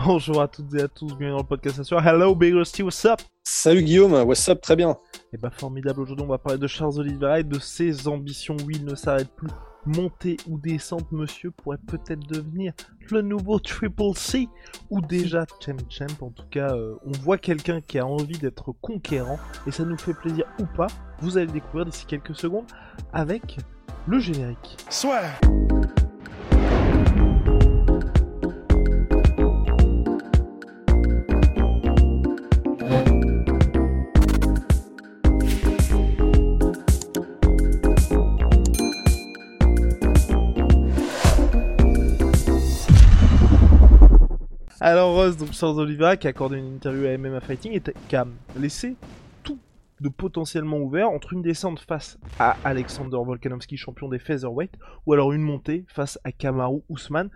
Bonjour à toutes et à tous, bienvenue dans le podcast Assure. Hello Big Rusty, what's up? Salut Guillaume, what's up, très bien. Et bah formidable, aujourd'hui on va parler de Charles Oliveira et de ses ambitions. Oui, il ne s'arrête plus. Montée ou descente, monsieur, pourrait peut-être devenir le nouveau Triple C ou déjà Champ Champ. En tout cas, euh, on voit quelqu'un qui a envie d'être conquérant et ça nous fait plaisir ou pas. Vous allez découvrir d'ici quelques secondes avec le générique. Soit. Donc Charles Oliveira qui a accordé une interview à MMA Fighting et qui a laissé tout de potentiellement ouvert entre une descente face à Alexander Volkanovski, champion des featherweight, ou alors une montée face à Kamaru Usman.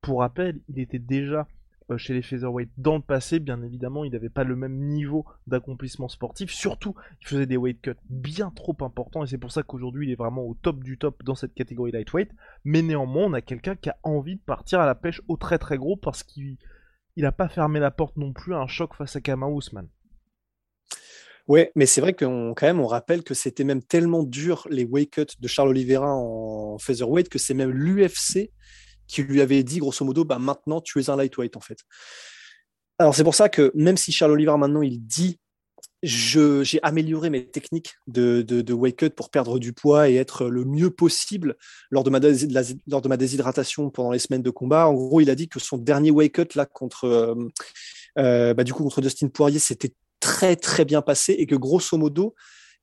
Pour rappel, il était déjà euh, chez les featherweight dans le passé, bien évidemment, il n'avait pas le même niveau d'accomplissement sportif, surtout il faisait des weight cuts bien trop importants, et c'est pour ça qu'aujourd'hui il est vraiment au top du top dans cette catégorie lightweight, mais néanmoins on a quelqu'un qui a envie de partir à la pêche au très très gros parce qu'il il n'a pas fermé la porte non plus à un choc face à Kamaru Usman. Ouais, mais c'est vrai qu'on quand même on rappelle que c'était même tellement dur les weight cuts de Charles Oliveira en featherweight que c'est même l'UFC qui lui avait dit grosso modo bah maintenant tu es un lightweight en fait. Alors c'est pour ça que même si Charles Oliveira maintenant il dit j'ai amélioré mes techniques de, cut pour perdre du poids et être le mieux possible lors de, ma lors de ma déshydratation pendant les semaines de combat. En gros, il a dit que son dernier là contre, euh, euh, bah, contre Dustin Poirier, c'était très très bien passé et que grosso modo,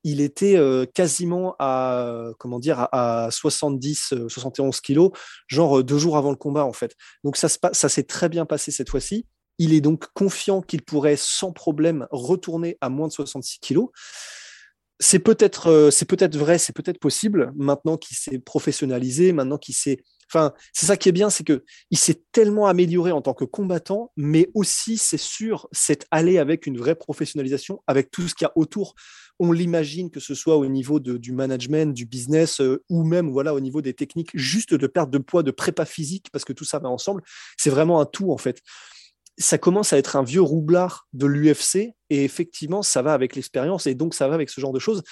il était euh, quasiment à comment dire à, 70 71 kilos genre deux jours avant le combat en fait donc ça ça s'est très bien passé cette fois-ci il est donc confiant qu'il pourrait sans problème retourner à moins de 66 kilos. C'est peut-être euh, c'est peut-être vrai, c'est peut-être possible maintenant qu'il s'est professionnalisé, maintenant qu'il s'est Enfin, c'est ça qui est bien, c'est que il s'est tellement amélioré en tant que combattant, mais aussi, c'est sûr, c'est allé avec une vraie professionnalisation, avec tout ce qu'il y a autour. On l'imagine que ce soit au niveau du management, du business, euh, ou même voilà au niveau des techniques, juste de perte de poids, de prépa physique, parce que tout ça va ensemble. C'est vraiment un tout en fait ça commence à être un vieux roublard de l'UFC et effectivement, ça va avec l'expérience et donc ça va avec ce genre de choses.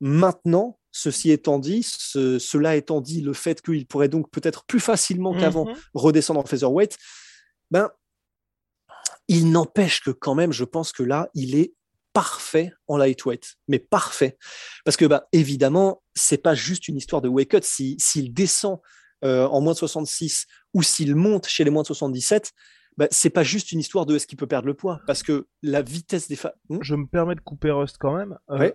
Maintenant, ceci étant dit, cela étant dit, le fait qu'il pourrait donc peut-être plus facilement qu'avant mhm. redescendre en featherweight, ben, il n'empêche que quand même, je pense que là, il est parfait en lightweight, mais parfait. Parce que, ben, évidemment, c'est pas juste une histoire de weight cut. S'il descend euh, en moins de 66 ou s'il monte chez les moins de 77, bah, c'est pas juste une histoire de est-ce qu'il peut perdre le poids, parce que la vitesse des femmes. Hmm? Je me permets de couper Rust quand même. Euh,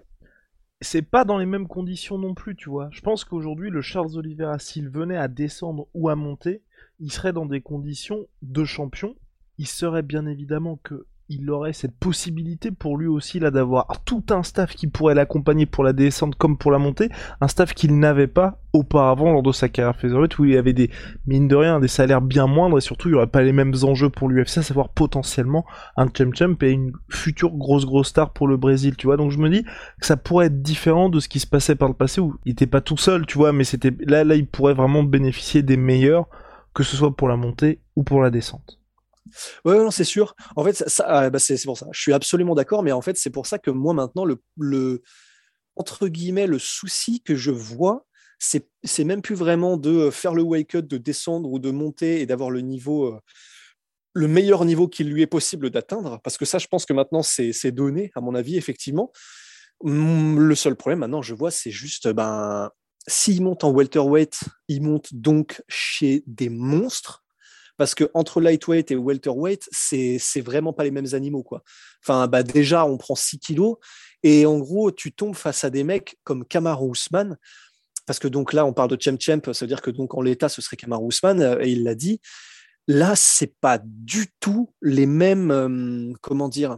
c'est pas dans les mêmes conditions non plus, tu vois. Je pense qu'aujourd'hui, le Charles Oliveira, s'il venait à descendre ou à monter, il serait dans des conditions de champion. Il serait bien évidemment que il aurait cette possibilité pour lui aussi là d'avoir tout un staff qui pourrait l'accompagner pour la descente comme pour la montée, un staff qu'il n'avait pas auparavant lors de sa carrière featherweight où il avait des mine de rien des salaires bien moindres et surtout il n'y aurait pas les mêmes enjeux pour l'UFC, à savoir potentiellement un champ champ et une future grosse grosse star pour le Brésil, tu vois. Donc je me dis que ça pourrait être différent de ce qui se passait par le passé où il était pas tout seul, tu vois, mais c'était là là il pourrait vraiment bénéficier des meilleurs que ce soit pour la montée ou pour la descente. Oui, non, c'est sûr. En fait, ça, ah, bah, c'est pour ça. Je suis absolument d'accord, mais en fait, c'est pour ça que moi, maintenant, le, le, entre guillemets, le souci que je vois, c'est même plus vraiment de faire le wake up, de descendre ou de monter et d'avoir le niveau, euh, le meilleur niveau qu'il lui est possible d'atteindre, parce que ça, je pense que maintenant, c'est donné, à mon avis, effectivement. Hum, le seul problème maintenant, je vois, c'est juste, ben, s'il monte en welterweight, il monte donc chez des monstres parce que entre lightweight et welterweight, c'est c'est vraiment pas les mêmes animaux quoi. Enfin bah déjà on prend 6 kilos et en gros tu tombes face à des mecs comme Kamaru Usman. parce que donc là, on parle de Champ Champ, ça veut dire que donc en l'état, ce serait Kamar Ousmane, et il l'a dit. Là, c'est pas du tout les mêmes, comment dire,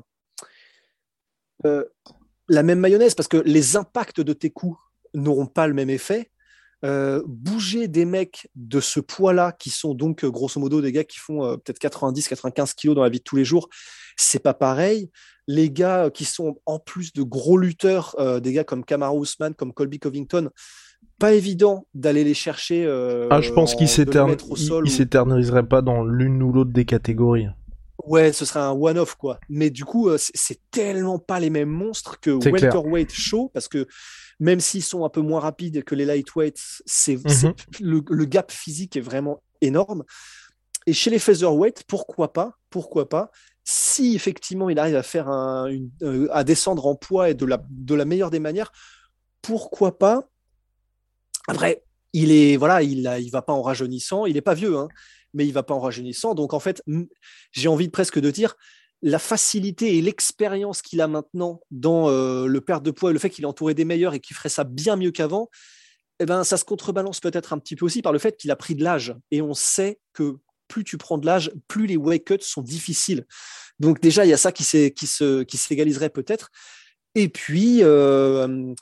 la même mayonnaise, parce que les impacts de tes coups n'auront pas le même effet. Euh, bouger des mecs de ce poids-là, qui sont donc euh, grosso modo des gars qui font euh, peut-être 90-95 kilos dans la vie de tous les jours, c'est pas pareil. Les gars qui sont en plus de gros lutteurs, des gars comme Kamaru Usman, comme Colby Covington, pas évident d'aller les chercher. ah, je pense qu'ils s'éterniseraient pas dans l'une ou l'autre des catégories. Ouais, ce serait un one-off, quoi. Mais du coup, c'est tellement pas les mêmes monstres que welterweight show, parce que même s'ils sont un peu moins rapides que les lightweights, c'est, mhm. le, gap physique est vraiment énorme. Et chez les featherweight, pourquoi pas Pourquoi pas Si effectivement il arrive à faire un, euh, à descendre en poids et de la, de la meilleure des manières, pourquoi pas Après, il est voilà, il il va pas en rajeunissant, il est pas vieux, hein, mais il va pas en rajeunissant. Donc en fait, j'ai envie de presque de dire, la facilité et l'expérience qu'il a maintenant dans euh, le perte de poids et le fait qu'il est entouré des meilleurs et qu'il ferait ça bien mieux qu'avant, eh ben, ça se contrebalance peut-être un petit peu aussi par le fait qu'il a pris de l'âge. Et on sait que plus tu prends de l'âge, plus les weight cuts sont difficiles. Donc déjà, il y a ça qui, qui, se, qui s'égaliserait peut-être. Et puis, euh,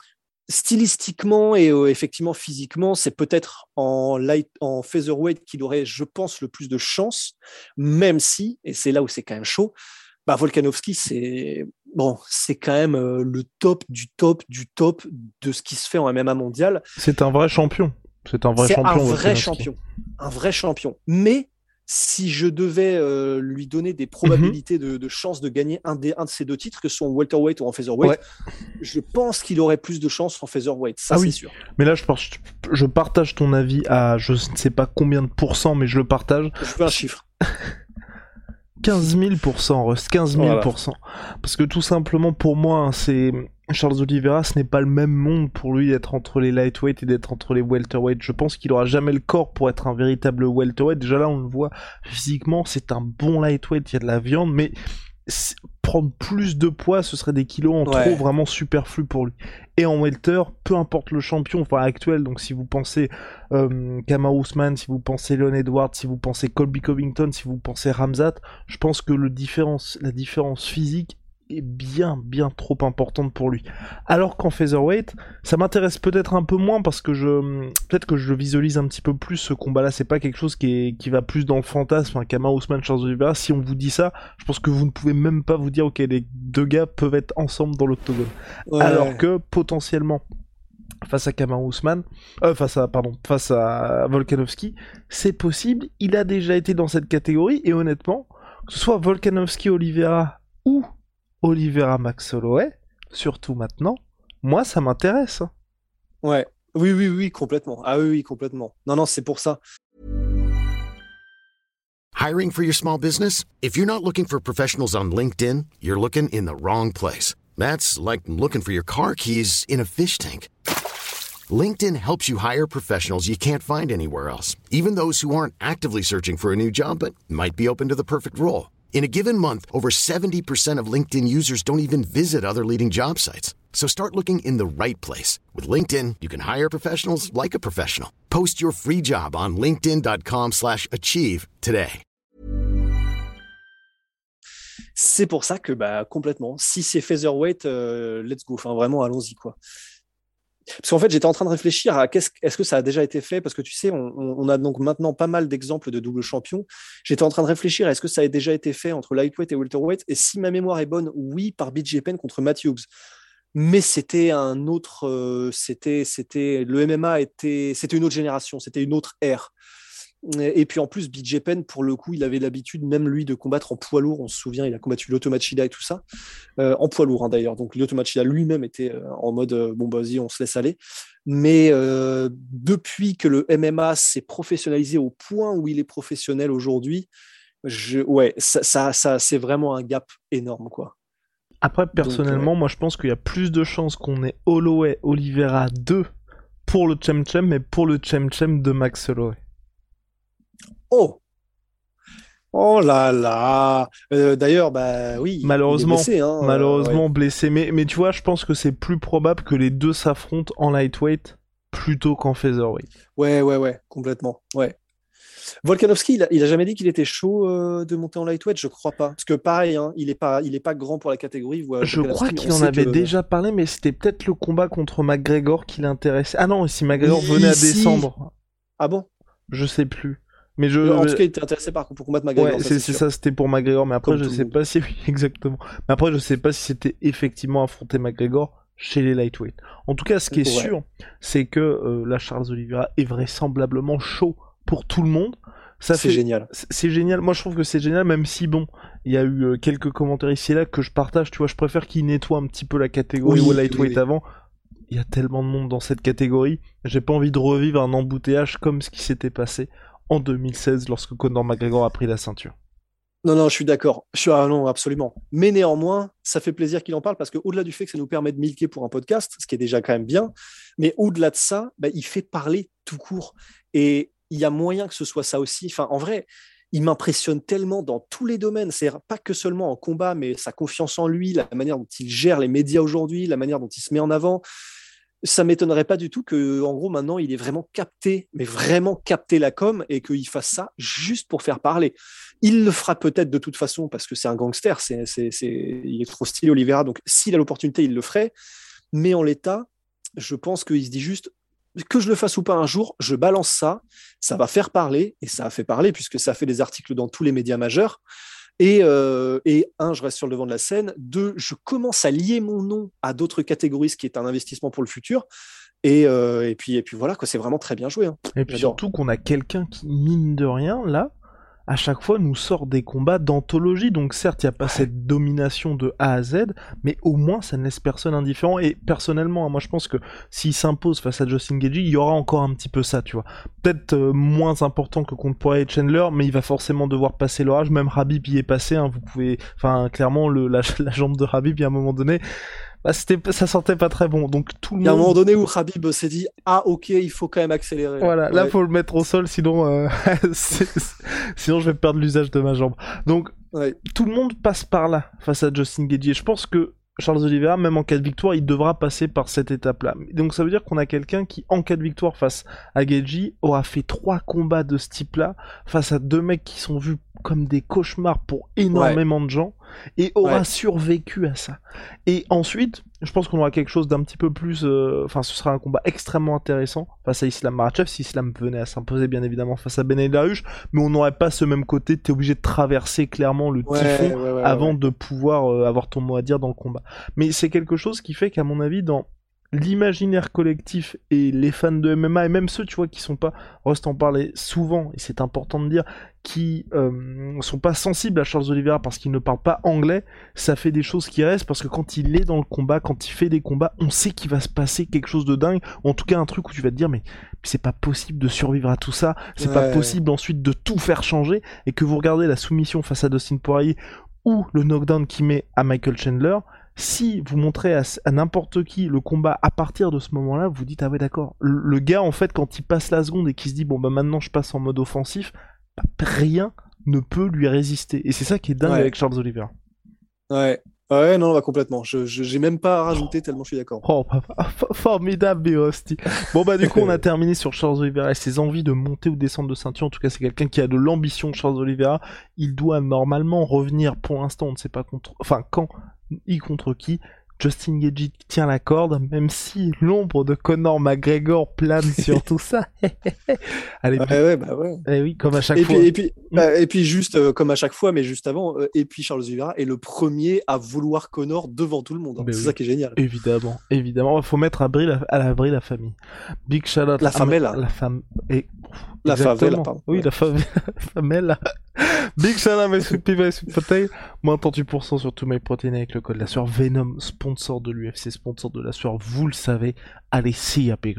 stylistiquement et euh, effectivement physiquement, c'est peut-être en, en featherweight qu'il aurait, je pense, le plus de chance, même si, et c'est là où c'est quand même chaud, bah, Volkanovski, c'est bon, c'est quand même euh, le top du top du top de ce qui se fait en MMA mondial. C'est un vrai champion. C'est un vrai champion. Un vrai champion. Un vrai champion. Mais si je devais euh, lui donner des probabilités de, de chance de gagner un, des, un de ces deux titres, que ce soit en welterweight ou en featherweight, je pense qu'il aurait plus de chance en featherweight. Ça, ah c'est sûr. Mais là, je, je partage ton avis à je ne sais pas combien de pourcents, mais je le partage. Je veux un chiffre. 15 000%, Rust, 15 000%. Parce que tout simplement, pour moi, hein, c'est Charles Oliveira, ce n'est pas le même monde pour lui d'être entre les lightweight et d'être entre les welterweight. Je pense qu'il aura jamais le corps pour être un véritable welterweight. Déjà là, on le voit physiquement, c'est un bon lightweight, il y a de la viande, mais prendre plus de poids, ce serait des kilos en trop vraiment superflu pour lui. Et en welter, peu importe le champion enfin actuel, donc si vous pensez euh, Kama Ousmane, si vous pensez Leon Edwards, si vous pensez Colby Covington, si vous pensez Ramzat, je pense que le différence, la différence physique bien bien trop importante pour lui. Alors qu'en featherweight, ça m'intéresse peut-être un peu moins parce que je peut-être que je visualise un petit peu plus ce combat-là. C'est pas quelque chose qui, est, qui va plus dans le fantasme. Hein, Kama Ousmane, Charles Oliveira. Si on vous dit ça, je pense que vous ne pouvez même pas vous dire ok les deux gars peuvent être ensemble dans l'octogone. Alors que potentiellement face à Kama Ousmane, euh, face à pardon, face à Volkanovski, c'est possible. Il a déjà été dans cette catégorie et honnêtement, que ce soit Volkanovski, Oliveira ou Olivera Max Holloway, surtout maintenant, moi ça m'intéresse. Ouais, oui, oui, oui, complètement. Ah oui, oui, complètement. Non, non, c'est pour ça. Hiring for your small business? If you're not looking for professionals on LinkedIn, you're looking in the wrong place. That's like looking for your car keys in a fish tank. LinkedIn helps you hire professionals you can't find anywhere else, even those who aren't actively searching for a new job but might be open to the perfect role. In a given month, over 70% of LinkedIn users don't even visit other leading job sites. So start looking in the right place. With LinkedIn, you can hire professionals like a professional. Post your free job on linkedin.com slash achieve today. C'est pour ça que, bah, complètement, si c'est featherweight, euh, let's go. Enfin, vraiment, allons-y, quoi. Parce qu'en fait, j'étais en train de réfléchir à est-ce que ça a déjà été fait? Parce que tu sais, on, a donc maintenant pas mal d'exemples de double champion. J'étais en train de réfléchir à est-ce que ça a déjà été fait entre lightweight et welterweight? Et si ma mémoire est bonne, oui, par BJ Penn contre Matthews. Mais c'était un autre, euh, c'était, c'était le MMA était, c'était une autre génération, c'était une autre ère. Et puis en plus, BJ Penn, pour le coup, il avait l'habitude, même lui, de combattre en poids lourd. On se souvient, il a combattu l'Automachida et tout ça. Euh, en poids lourd, hein, d'ailleurs. Donc l'Automachida lui-même était euh, en mode euh, bon, vas-y, on se laisse aller. Mais depuis que le MMA s'est professionnalisé au point où il est professionnel aujourd'hui, je, ouais, ça, ça, c'est vraiment un gap énorme, quoi. Après, personnellement, moi, je pense qu'il y a plus de chances qu'on ait Holloway, Oliveira 2 pour le Chem Chem, mais pour le Chem Chem de Max Holloway. Oh Oh là là euh, D'ailleurs, bah oui. Malheureusement, blessé, hein, malheureusement blessé. Mais, mais tu vois, je pense que c'est plus probable que les deux s'affrontent en lightweight plutôt qu'en featherweight. Ouais, ouais, ouais, complètement. Ouais. Volkanovski, il a, jamais dit qu'il était chaud euh, de monter en lightweight, je crois pas. Parce que pareil, hein, il est pas, il est pas grand pour la catégorie. je crois qu'il en avait déjà parlé, mais c'était peut-être le combat contre McGregor qui l'intéressait. Ah non, si McGregor venait à descendre. Ah bon? Je sais plus. Mais je, en tout cas, il était intéressé par pour combattre McGregor. Ouais, c'est ça, c'était pour McGregor, mais après, je sais pas si, exactement. Mais après, je sais pas si c'était effectivement affronter McGregor chez les lightweight. En tout cas, ce qui est sûr, c'est que euh, la Charles Oliveira est vraisemblablement chaud pour tout le monde. Ça c'est génial. C'est génial. Moi, je trouve que c'est génial, même si bon, il y a eu euh, quelques commentaires ici et là que je partage. Tu vois, je préfère qu'il nettoie un petit peu la catégorie ou lightweight avant. Il y a tellement de monde dans cette catégorie. J'ai pas envie de revivre un embouteillage comme ce qui s'était passé en 2016 lorsque Conor McGregor a pris la ceinture. Non, non, je suis d'accord. Je suis ah non, absolument. Mais néanmoins, ça fait plaisir qu'il en parle parce qu'au-delà du fait que ça nous permet de milquer pour un podcast, ce qui est déjà quand même bien, mais au-delà de ça, bah, il fait parler tout court. Et il y a moyen que ce soit ça aussi. Enfin, en vrai, il m'impressionne tellement dans tous les domaines. C'est pas que seulement en combat, mais sa confiance en lui, la manière dont il gère les médias aujourd'hui, la manière dont il se met en avant. Ça m'étonnerait pas du tout que, en gros, maintenant, il est vraiment capté, mais vraiment capté la com et qu'il fasse ça juste pour faire parler. Il le fera peut-être de toute façon parce que c'est un gangster, c'est, c'est, il est trop stylé, Oliveira. Donc, s'il a l'opportunité, il le ferait. Mais en l'état, je pense qu'il se dit juste que je le fasse ou pas un jour, je balance ça, ça va faire parler, et ça a fait parler puisque ça a fait des articles dans tous les médias majeurs. Et, euh, et, un, je reste sur le devant de la scène. Deux, je commence à lier mon nom à d'autres catégories, ce qui est un investissement pour le futur. Et, euh, et puis, et puis voilà, c'est vraiment très bien joué. Hein. Et puis surtout qu'on a quelqu'un qui, mine de rien, là, à chaque fois nous sort des combats d'anthologie. Donc certes, il n'y a pas cette domination de A à Z, mais au moins ça ne laisse personne indifférent. Et personnellement, hein, moi je pense que s'il s'impose face à Justin Gagey, il y aura encore un petit peu ça, tu vois. Peut-être euh, moins important que contre Poirier et Chandler, mais il va forcément devoir passer l'orage. Même Habib y est passé, hein, vous pouvez... Enfin, clairement, le, la, la jambe de y a un moment donné, bah, c'était, ça sentait pas très bon. Donc tout le Il y a un moment donné où Khabib s'est dit ah ok il faut quand même accélérer. Voilà, là faut le mettre au sol sinon euh, sinon je vais perdre l'usage de ma jambe. Donc tout le monde passe par là face à Justin Gaethje. Je pense que Charles Oliveira, même en cas de victoire, il devra passer par cette étape-là. Donc ça veut dire qu'on a quelqu'un qui, en cas de victoire face à Gaethje, aura fait trois combats de ce type-là face à deux mecs qui sont vus comme des cauchemars pour énormément de gens et aura survécu à ça. Et ensuite, je pense qu'on aura quelque chose d'un petit peu plus. Euh, enfin, ce sera un combat extrêmement intéressant face à Islam Makhachev. Si Islam venait à s'imposer, bien évidemment, face à Ben Darush, mais on n'aurait pas ce même côté. T'es obligé de traverser clairement le typhon avant de pouvoir euh, avoir ton mot à dire dans le combat. Mais c'est quelque chose qui fait qu'à mon avis, dans l'imaginaire collectif et les fans de MMA et même ceux tu vois qui sont pas Rust en parlait souvent et c'est important de dire qui euh, sont pas sensibles à Charles Oliveira parce qu'il ne parle pas anglais ça fait des choses qui restent parce que quand il est dans le combat quand il fait des combats on sait qu'il va se passer quelque chose de dingue ou en tout cas un truc où tu vas te dire mais c'est pas possible de survivre à tout ça c'est pas possible ensuite de tout faire changer et que vous regardez la soumission face à Dustin Poirier ou le knockdown qu'il met à Michael Chandler si vous montrez à, n'importe qui le combat à partir de ce moment-là, vous dites ah ouais d'accord. Le, gars en fait quand il passe la seconde et qu'il se dit bon bah maintenant je passe en mode offensif, bah, rien ne peut lui résister. Et c'est ça qui est dingue avec Charles Oliver. Ouais. Ouais, non, va complètement. Je, j'ai même pas à rajouter tellement je suis d'accord. Oh, bah, bah, formidable, Birosti. Bon, bah, du coup, on a terminé sur Charles Oliveira et ses envies de monter ou descendre de ceinture. En tout cas, c'est quelqu'un qui a de l'ambition, Charles Oliveira. Il doit normalement revenir, pour l'instant, on ne sait pas contre, enfin, quand, ni contre qui. Justin Gagey tient la corde, même si l'ombre de Conor McGregor plane sur tout ça. Allez, ouais, bah ouais. Eh oui, comme à chaque fois. et, puis, mm. bah, et puis, juste euh, comme à chaque fois, mais juste avant, euh, et puis Charles Oliveira est le premier à vouloir Conor devant tout le monde. Hein. C'est ça qui est génial. Évidemment, évidemment. Il faut mettre à, l'abri la famille. Big shout out. La famille. La femme. Et la favela, pardon. Oui, la favela. Big Sana, Mesut Piva et Moins 38% sur tout MyProtein avec le code la sueur Venom, sponsor de l'UFC, sponsor de la sueur, vous le savez. Allez, see ya, Big.